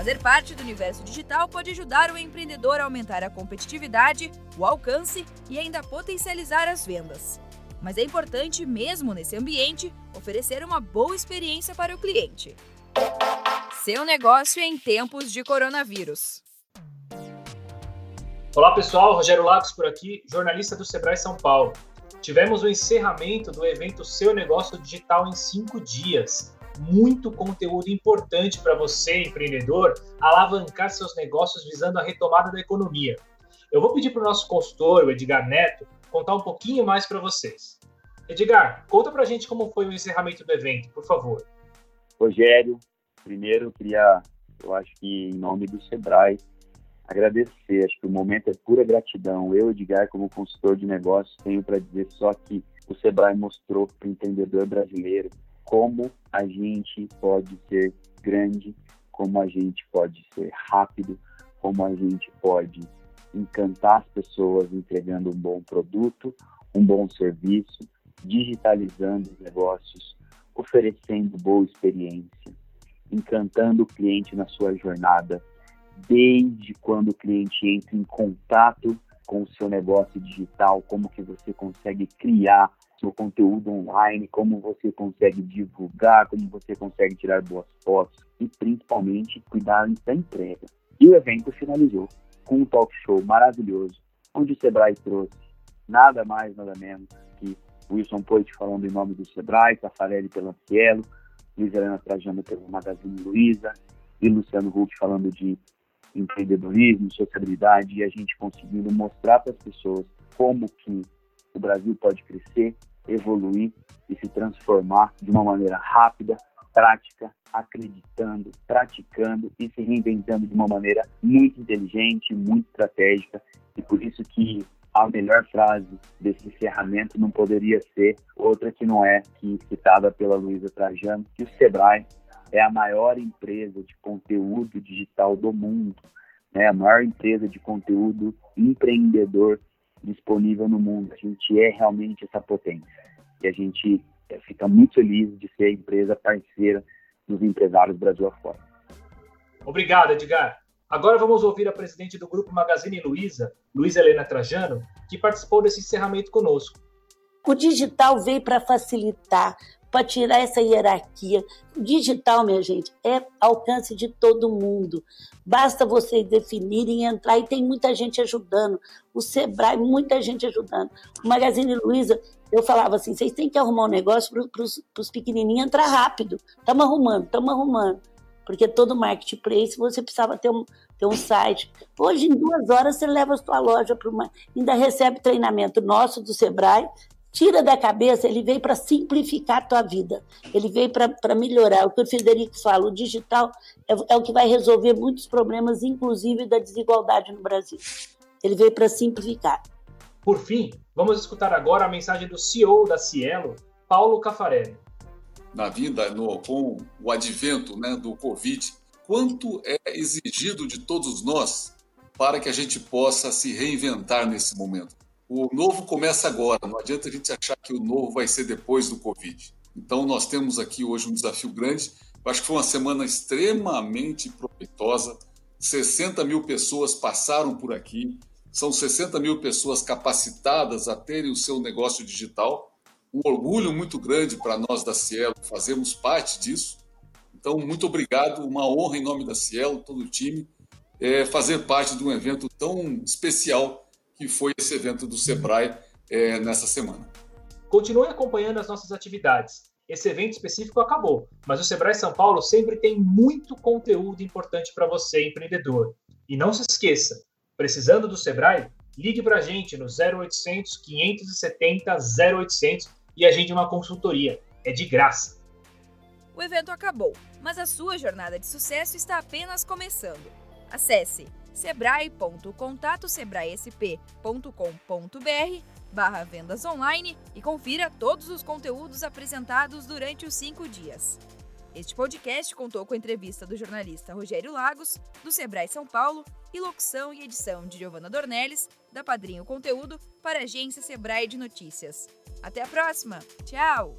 Fazer parte do universo digital pode ajudar o empreendedor a aumentar a competitividade, o alcance e ainda potencializar as vendas. Mas é importante, mesmo nesse ambiente, oferecer uma boa experiência para o cliente. Seu negócio em tempos de coronavírus. Olá pessoal, Rogério Lagos por aqui, jornalista do Sebrae São Paulo. Tivemos o encerramento do evento Seu Negócio Digital em cinco dias. Muito conteúdo importante para você, empreendedor, alavancar seus negócios visando a retomada da economia. Eu vou pedir para o nosso consultor, o Edgar Neto, contar um pouquinho mais para vocês. Edgar, conta para a gente como foi o encerramento do evento, por favor. Rogério, primeiro eu queria, eu acho que em nome do Sebrae, agradecer. Acho que o momento é pura gratidão. Eu, Edgar, como consultor de negócios, tenho para dizer só que o Sebrae mostrou para o empreendedor brasileiro como a gente pode ser grande, como a gente pode ser rápido, como a gente pode encantar as pessoas entregando um bom produto, um bom serviço, digitalizando os negócios, oferecendo boa experiência, encantando o cliente na sua jornada, desde quando o cliente entra em contato com o seu negócio digital, como que você consegue criar seu conteúdo online, como você consegue divulgar, como você consegue tirar boas fotos e principalmente cuidar da entrega. E o evento finalizou com um talk show maravilhoso, onde o Sebrae trouxe nada mais, nada menos que Wilson Poit falando em nome do Sebrae, Tafarelli pela Cielo, Luiz Helena Trajano pelo Magazine Luiza e Luciano Huck falando de empreendedorismo, sociabilidade e a gente conseguindo mostrar para as pessoas como que o Brasil pode crescer, evoluir e se transformar de uma maneira rápida, prática, acreditando, praticando e se reinventando de uma maneira muito inteligente, muito estratégica e por isso que a melhor frase desse encerramento não poderia ser outra que não é que citada pela Luísa Trajano, que o Sebrae é a maior empresa de conteúdo digital do mundo, né? a maior empresa de conteúdo empreendedor disponível no mundo. A gente é realmente essa potência. E a gente é, fica muito feliz de ser a empresa parceira dos empresários Brasil afora. Obrigado, Edgar. Agora vamos ouvir a presidente do Grupo Magazine Luiza, Luiza Helena Trajano, que participou desse encerramento conosco. O digital veio para facilitar, para tirar essa hierarquia. O digital, minha gente, é alcance de todo mundo. Basta vocês definirem, entrar e tem muita gente ajudando. O Sebrae, muita gente ajudando. O Magazine Luiza, eu falava assim: vocês têm que arrumar um negócio para os pequenininhos entrar rápido. Estamos arrumando, estamos arrumando. Porque todo marketplace você precisava ter um, ter um site. Hoje, em duas horas, você leva a sua loja para uma. Ainda recebe treinamento nosso do Sebrae tira da cabeça, ele veio para simplificar a tua vida, ele veio para melhorar. O que o Federico fala, o digital é, é, o que vai resolver muitos problemas, inclusive da desigualdade no Brasil. Ele veio para simplificar. Por fim, vamos escutar agora a mensagem do CEO da Cielo, Paulo Cafarelli. Na vida, no, com o advento né, do Covid, quanto é exigido de todos nós para que a gente possa se reinventar nesse momento? O novo começa agora, não adianta a gente achar que o novo vai ser depois do Covid. Então, nós temos aqui hoje um desafio grande. Eu acho que foi uma semana extremamente proveitosa. 60 mil pessoas passaram por aqui, são 60 mil pessoas capacitadas a terem o seu negócio digital. Um orgulho muito grande para nós da Cielo fazermos parte disso. Então, muito obrigado, uma honra em nome da Cielo, todo o time, é, fazer parte de um evento tão especial que foi esse evento do Sebrae é, nessa semana. Continue acompanhando as nossas atividades. Esse evento específico acabou, mas o Sebrae São Paulo sempre tem muito conteúdo importante para você, empreendedor. E não se esqueça, precisando do Sebrae, ligue para a gente no 0800 570 0800 e agende uma consultoria. É de graça. O evento acabou, mas a sua jornada de sucesso está apenas começando. Acesse sebrae.contatosebraesp.com.br barra vendas online e confira todos os conteúdos apresentados durante os cinco dias. Este podcast contou com entrevista do jornalista Rogério Lagos, do Sebrae São Paulo, e locução e edição de Giovana Dornelles, da Padrinho Conteúdo, para a agência Sebrae de Notícias. Até a próxima! Tchau!